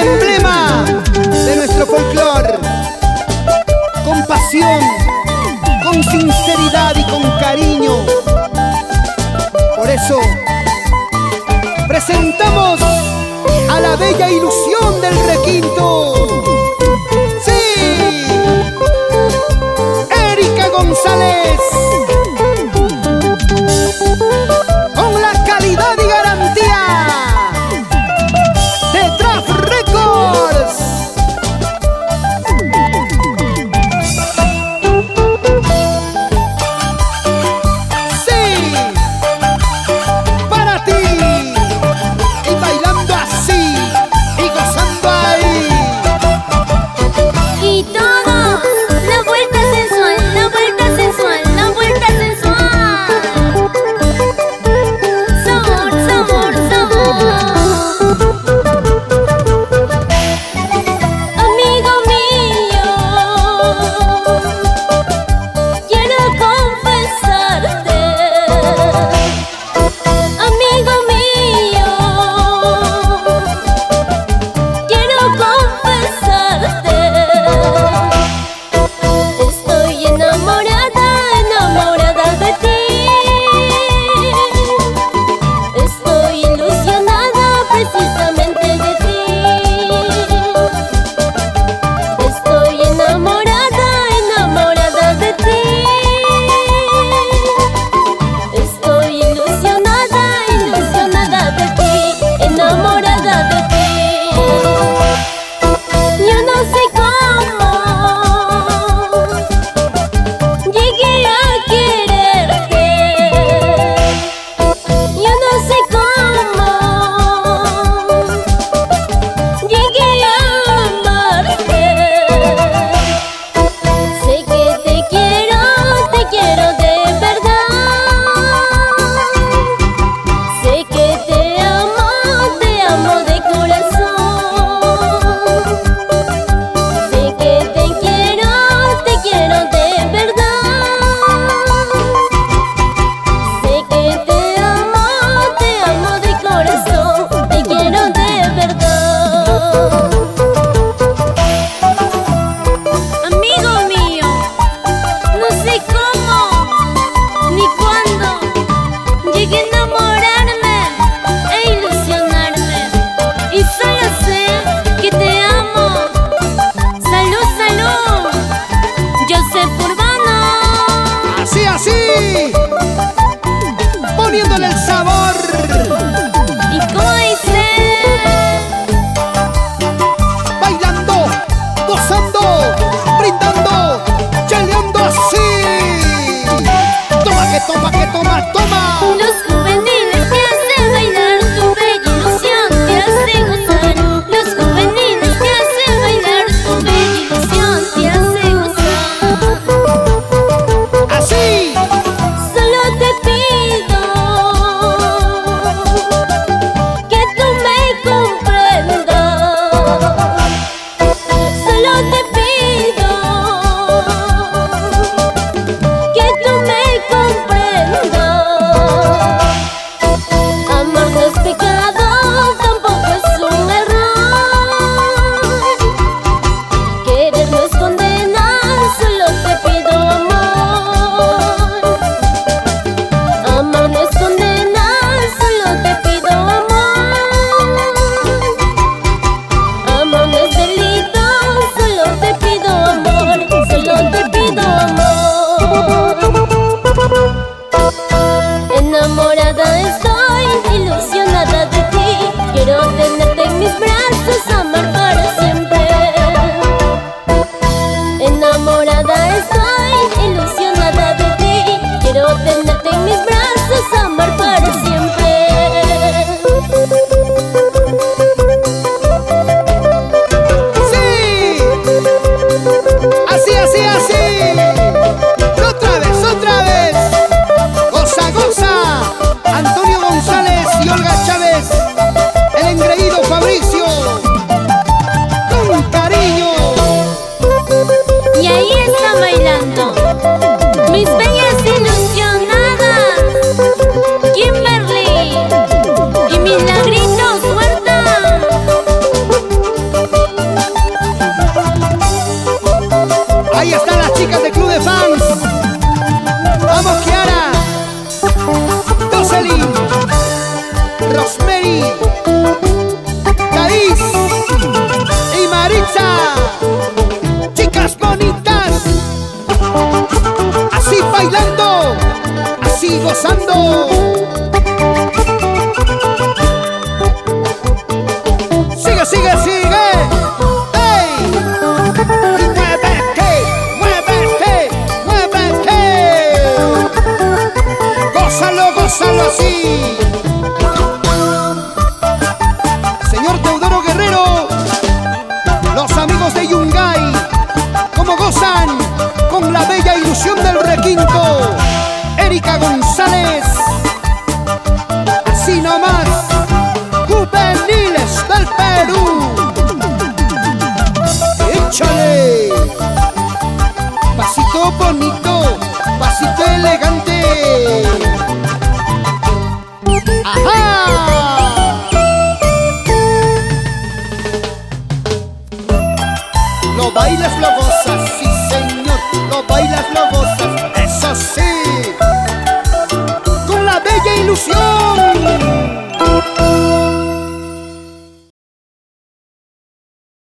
emblema de nuestro folclore, Con pasión, con sinceridad y con cariño. Por eso, presentamos a la bella ilusión del requinto. ¡Sí! Erika González. get Miss Ahí están las chicas del Club de Fans. Vamos, Kiara. Jocelyn. Rosemary. Thais. Y Maritza. Chicas bonitas. Así bailando. Así gozando. González, así nomás, juveniles del Perú.